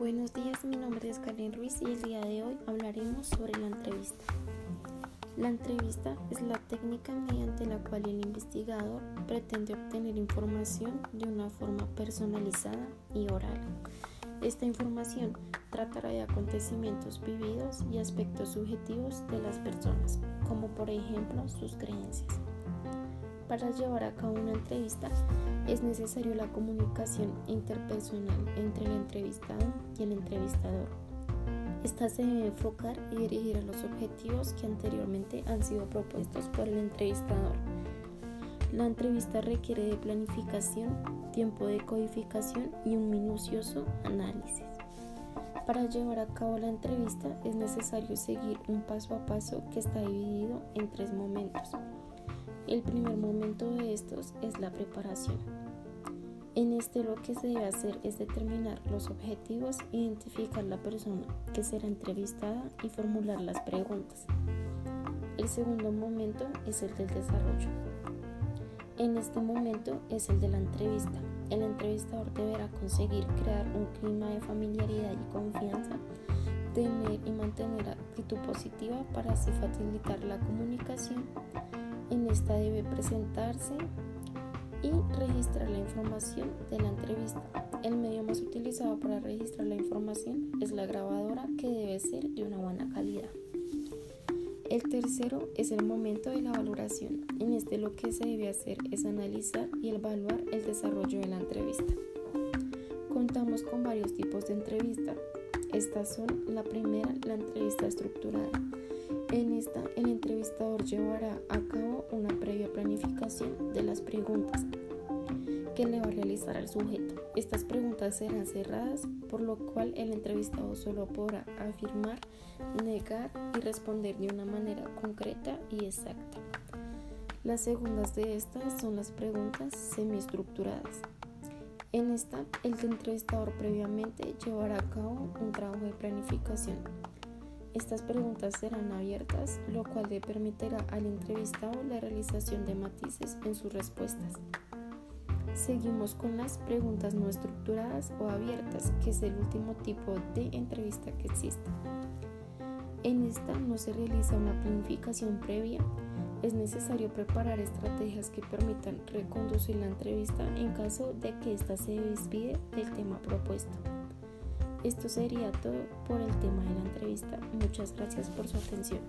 Luis y el día de hoy hablaremos sobre la entrevista. La entrevista es la técnica mediante la cual el investigador pretende obtener información de una forma personalizada y oral. Esta información tratará de acontecimientos vividos y aspectos subjetivos de las personas, como por ejemplo sus creencias. Para llevar a cabo una entrevista es necesario la comunicación interpersonal entre el entrevistado y el entrevistador. Esta se debe enfocar y dirigir a los objetivos que anteriormente han sido propuestos por el entrevistador. La entrevista requiere de planificación, tiempo de codificación y un minucioso análisis. Para llevar a cabo la entrevista es necesario seguir un paso a paso que está dividido en tres momentos. El primer momento de estos es la preparación. En este lo que se debe hacer es determinar los objetivos, identificar la persona que será entrevistada y formular las preguntas. El segundo momento es el del desarrollo. En este momento es el de la entrevista. El entrevistador deberá conseguir crear un clima de familiaridad y confianza, tener y mantener actitud positiva para así facilitar la comunicación en esta debe presentarse y registrar la información de la entrevista. El medio más utilizado para registrar la información es la grabadora que debe ser de una buena calidad. El tercero es el momento de la valoración. En este lo que se debe hacer es analizar y evaluar el desarrollo de la entrevista. Contamos con varios tipos de entrevista. Estas son la primera, la entrevista estructurada en esta, el entrevistador llevará a cabo una previa planificación de las preguntas que le va a realizar al sujeto. Estas preguntas serán cerradas, por lo cual el entrevistado solo podrá afirmar, negar y responder de una manera concreta y exacta. Las segundas de estas son las preguntas semiestructuradas. En esta, el entrevistador previamente llevará a cabo un trabajo de planificación estas preguntas serán abiertas, lo cual le permitirá al entrevistado la realización de matices en sus respuestas. Seguimos con las preguntas no estructuradas o abiertas, que es el último tipo de entrevista que existe. En esta no se realiza una planificación previa, es necesario preparar estrategias que permitan reconducir la entrevista en caso de que ésta se desvíe del tema propuesto. Esto sería todo por el tema de la entrevista. Muchas gracias por su atención.